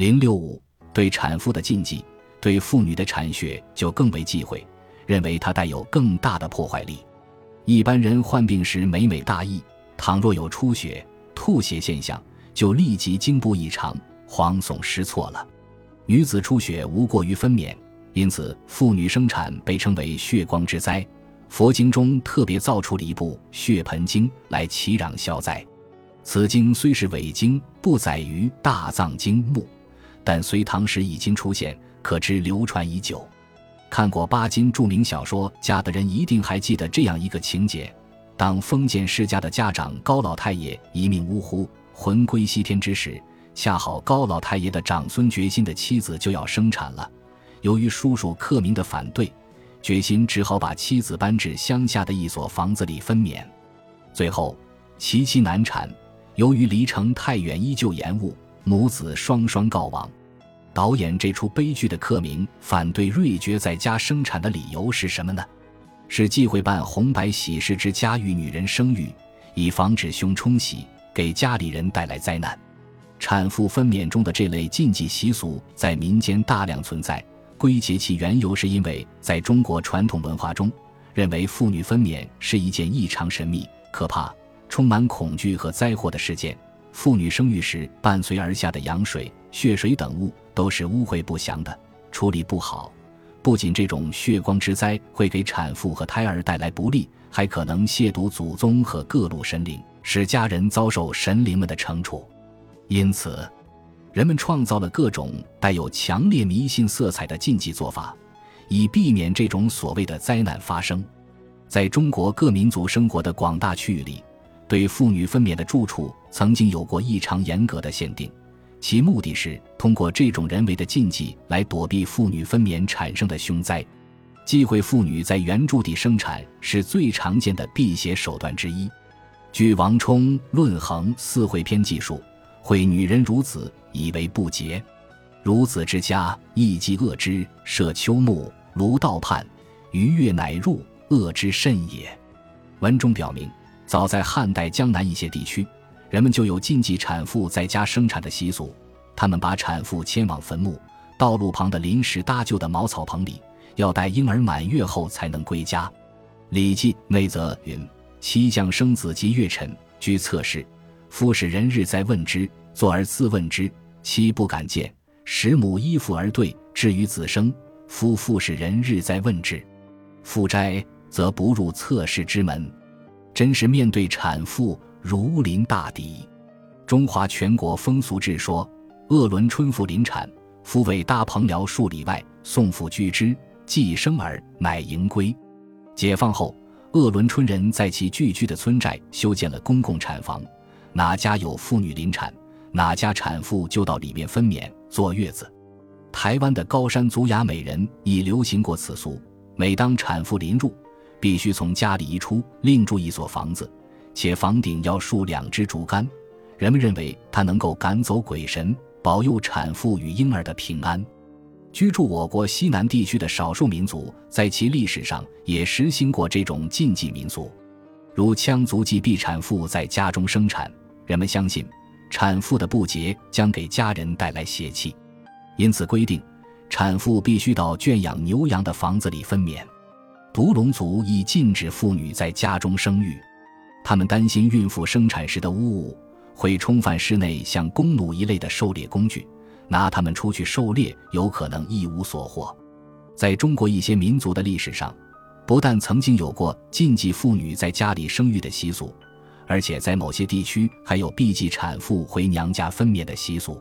零六五对产妇的禁忌，对妇女的产血就更为忌讳，认为它带有更大的破坏力。一般人患病时每每大意，倘若有出血、吐血现象，就立即惊不异常，惶悚失措了。女子出血无过于分娩，因此妇女生产被称为血光之灾。佛经中特别造出了一部《血盆经》来祈祷消灾。此经虽是伪经，不载于《大藏经》目，但隋唐时已经出现，可知流传已久。看过巴金著名小说家的人一定还记得这样一个情节：当封建世家的家长高老太爷一命呜呼、魂归西天之时，恰好高老太爷的长孙决心的妻子就要生产了。由于叔叔克明的反对，决心只好把妻子搬至乡下的一所房子里分娩。最后，其妻难产，由于离城太远，依旧延误，母子双双告亡。导演这出悲剧的克明反对瑞觉在家生产的理由是什么呢？是忌讳办红白喜事之家与女人生育，以防止凶冲喜，给家里人带来灾难。产妇分娩中的这类禁忌习俗在民间大量存在，归结其缘由是因为在中国传统文化中，认为妇女分娩是一件异常神秘、可怕、充满恐惧和灾祸的事件。妇女生育时伴随而下的羊水、血水等物。都是污秽不祥的，处理不好，不仅这种血光之灾会给产妇和胎儿带来不利，还可能亵渎祖宗和各路神灵，使家人遭受神灵们的惩处。因此，人们创造了各种带有强烈迷信色彩的禁忌做法，以避免这种所谓的灾难发生。在中国各民族生活的广大区域里，对妇女分娩的住处曾经有过异常严格的限定。其目的是通过这种人为的禁忌来躲避妇女分娩产生的凶灾，忌讳妇女在原住地生产是最常见的辟邪手段之一。据王充《论衡·四会篇》记述，会女人孺子，以为不洁。孺子之家，亦忌恶之。设秋木，炉道畔，鱼跃乃入，恶之甚也。文中表明，早在汉代江南一些地区。人们就有禁忌产妇在家生产的习俗，他们把产妇迁往坟墓、道路旁的临时搭就的茅草棚里，要待婴儿满月后才能归家。《礼记·内则》云：“妻将生子及月辰，居侧室，夫使人日在问之，坐而自问之，妻不敢见，使母依附而对，至于子生，夫复使人日在问之，夫斋则不入侧室之门。”真是面对产妇。如临大敌，《中华全国风俗志》说：“鄂伦春妇临产，夫为搭棚僚数里外，送妇居之，既生儿，乃迎归。”解放后，鄂伦春人在其聚居的村寨修建了公共产房，哪家有妇女临产，哪家产妇就到里面分娩坐月子。台湾的高山族雅美人亦流行过此俗，每当产妇临入，必须从家里移出，另住一所房子。且房顶要竖两支竹竿，人们认为它能够赶走鬼神，保佑产妇与婴儿的平安。居住我国西南地区的少数民族，在其历史上也实行过这种禁忌民俗，如羌族忌避产妇在家中生产，人们相信产妇的不洁将给家人带来邪气，因此规定产妇必须到圈养牛羊的房子里分娩。独龙族亦禁止妇女在家中生育。他们担心孕妇生产时的污物会冲犯室内像弓弩一类的狩猎工具，拿它们出去狩猎有可能一无所获。在中国一些民族的历史上，不但曾经有过禁忌妇女在家里生育的习俗，而且在某些地区还有避忌产妇回娘家分娩的习俗。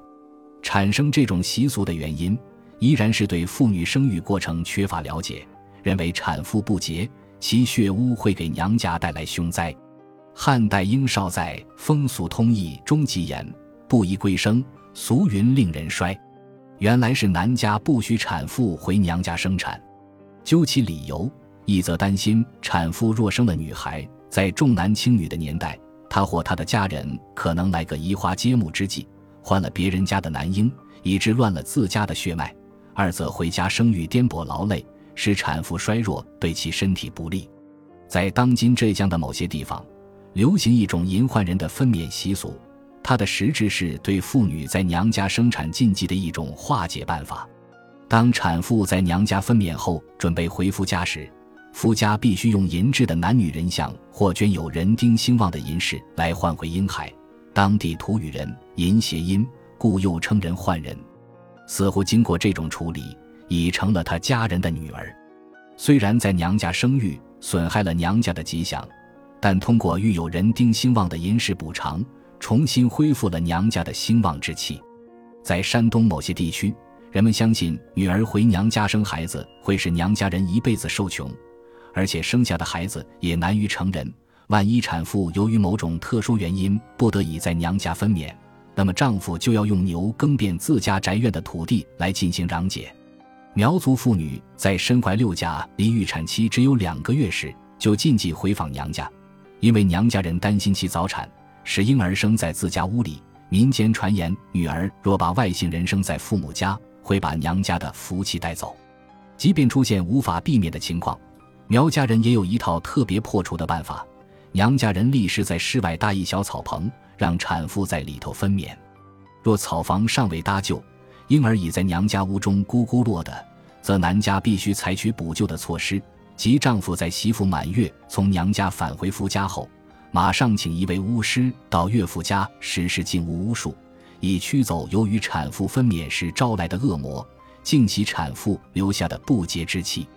产生这种习俗的原因，依然是对妇女生育过程缺乏了解，认为产妇不洁，其血污会给娘家带来凶灾。汉代英少在《风俗通义》中记言：“不宜归生，俗云令人衰。”原来是男家不许产妇回娘家生产。究其理由，一则担心产妇若生了女孩，在重男轻女的年代，她或她的家人可能来个移花接木之计，换了别人家的男婴，以致乱了自家的血脉；二则回家生育颠簸劳累，使产妇衰弱，对其身体不利。在当今浙江的某些地方。流行一种淫患人的分娩习俗，它的实质是对妇女在娘家生产禁忌的一种化解办法。当产妇在娘家分娩后，准备回夫家时，夫家必须用银制的男女人像或捐有人丁兴旺的银饰来换回婴孩。当地土语人银谐音，故又称人换人。似乎经过这种处理，已成了他家人的女儿。虽然在娘家生育损害了娘家的吉祥，但通过育有人丁兴旺的银饰补偿，重新恢复了娘家的兴旺之气。在山东某些地区，人们相信女儿回娘家生孩子会使娘家人一辈子受穷。而且生下的孩子也难于成人。万一产妇由于某种特殊原因不得已在娘家分娩，那么丈夫就要用牛耕遍自家宅院的土地来进行攘解。苗族妇女在身怀六甲、离预产期只有两个月时，就禁忌回访娘家，因为娘家人担心其早产，使婴儿生在自家屋里。民间传言，女儿若把外姓人生在父母家，会把娘家的福气带走。即便出现无法避免的情况。苗家人也有一套特别破除的办法，娘家人立誓在室外搭一小草棚，让产妇在里头分娩。若草房尚未搭就，婴儿已在娘家屋中咕咕落的，则男家必须采取补救的措施，即丈夫在媳妇满月从娘家返回夫家后，马上请一位巫师到岳父家实施净屋巫术，以驱走由于产妇分娩时招来的恶魔，净其产妇留下的不洁之气。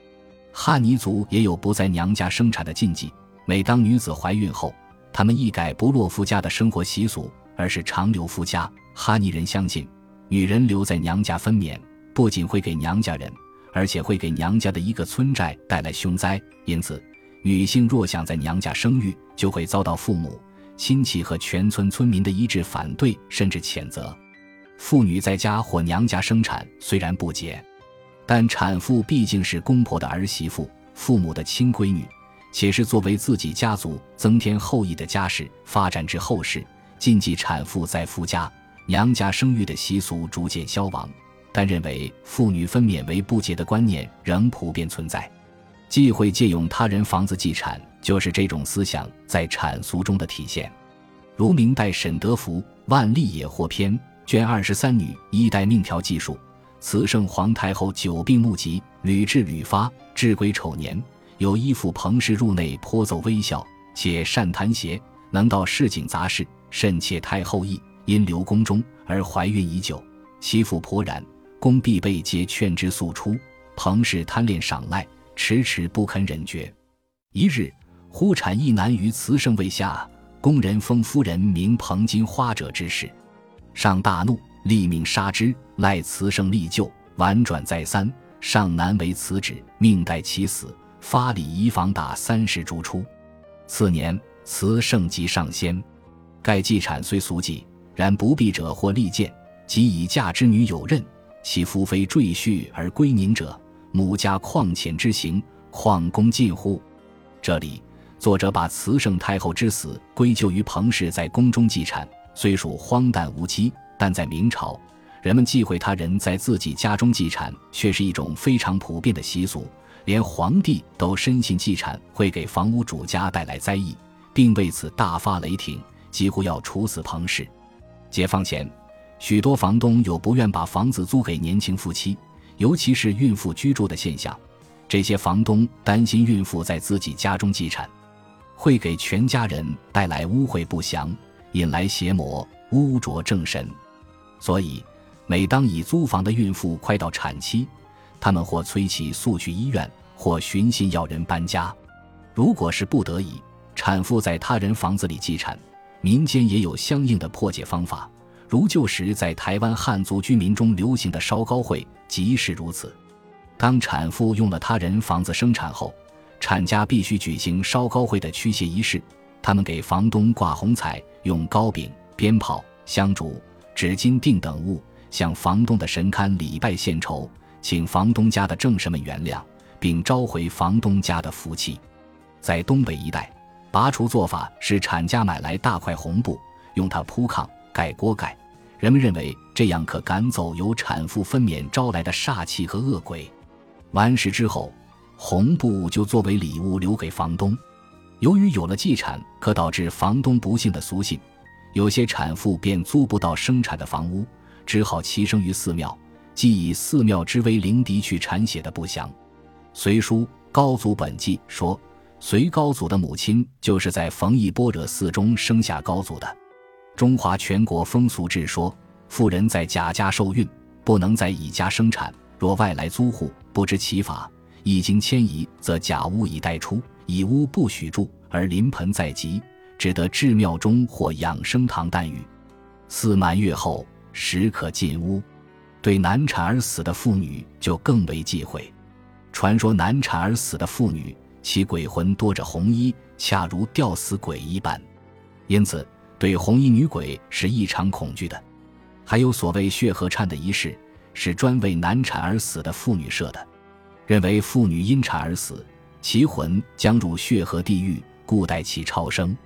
汉尼族也有不在娘家生产的禁忌。每当女子怀孕后，他们一改不落夫家的生活习俗，而是长留夫家。哈尼人相信，女人留在娘家分娩，不仅会给娘家人，而且会给娘家的一个村寨带来凶灾。因此，女性若想在娘家生育，就会遭到父母、亲戚和全村村民的一致反对，甚至谴责。妇女在家或娘家生产虽然不洁。但产妇毕竟是公婆的儿媳妇，父母的亲闺女，且是作为自己家族增添后裔的家事。发展至后世，禁忌产妇在夫家、娘家生育的习俗逐渐消亡，但认为妇女分娩为不洁的观念仍普遍存在。忌讳借用他人房子继产，就是这种思想在产俗中的体现。如明代沈德福《万历野获篇》卷二十三女一代命条记述。慈圣皇太后久病目疾，屡治屡发。至癸丑年，有一妇彭氏入内，颇奏微笑，且善弹弦，能到市井杂事，甚切太后意。因留宫中而怀孕已久，其父颇然，宫必备皆劝之速出。彭氏贪恋赏赖，迟迟不肯忍绝。一日，忽产一男于慈圣位下，宫人封夫人名彭金花者之事，上大怒。立命杀之，赖慈圣立救，婉转再三，上难为此旨，命待其死，发礼仪房打三十逐出。次年，慈圣即上仙。盖继产虽俗忌，然不避者或利剑，即以嫁之女有任，其夫非赘婿而归宁者，母家旷浅之行，旷公近乎？这里作者把慈圣太后之死归咎于彭氏在宫中祭产，虽属荒诞无稽。但在明朝，人们忌讳他人在自己家中祭产，却是一种非常普遍的习俗。连皇帝都深信祭产会给房屋主家带来灾异，并为此大发雷霆，几乎要处死彭氏。解放前，许多房东有不愿把房子租给年轻夫妻，尤其是孕妇居住的现象。这些房东担心孕妇在自己家中祭产，会给全家人带来污秽不祥，引来邪魔，污浊正神。所以，每当已租房的孕妇快到产期，他们或催其速去医院，或寻衅要人搬家。如果是不得已，产妇在他人房子里继产，民间也有相应的破解方法。如旧时在台湾汉族居民中流行的烧高会，即是如此。当产妇用了他人房子生产后，产家必须举行烧高会的驱邪仪式。他们给房东挂红彩，用糕饼、鞭炮、香烛。纸巾锭等物向房东的神龛礼拜献酬，请房东家的正神们原谅，并召回房东家的福气。在东北一带，拔除做法是产家买来大块红布，用它铺炕盖锅盖，人们认为这样可赶走由产妇分娩招来的煞气和恶鬼。完事之后，红布就作为礼物留给房东。由于有了祭产可导致房东不幸的俗信。有些产妇便租不到生产的房屋，只好栖生于寺庙，即以寺庙之为灵敌去产血的不祥。《隋书·高祖本纪》说，隋高祖的母亲就是在冯异般若寺中生下高祖的。《中华全国风俗志》说，妇人在贾家受孕，不能在乙家生产，若外来租户不知其法，一经迁移，则甲屋已待出，乙屋不许住，而临盆在即。只得至庙中或养生堂诞育，四满月后时可进屋。对难产而死的妇女就更为忌讳。传说难产而死的妇女，其鬼魂多着红衣，恰如吊死鬼一般，因此对红衣女鬼是异常恐惧的。还有所谓血河忏的仪式，是专为难产而死的妇女设的，认为妇女因产而死，其魂将入血河地狱，故待其超生。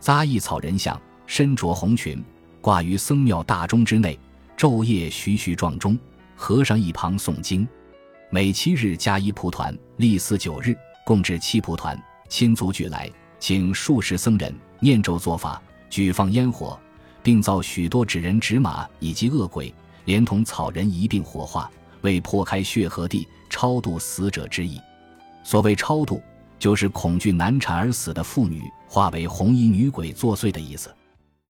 扎一草人像，身着红裙，挂于僧庙大钟之内，昼夜徐徐撞钟。和尚一旁诵经，每七日加一蒲团，历四九日，共置七蒲团。亲族俱来，请数十僧人念咒做法，举放烟火，并造许多纸人纸马以及恶鬼，连同草人一并火化，为破开血河地，超度死者之意。所谓超度。就是恐惧难产而死的妇女化为红衣女鬼作祟的意思。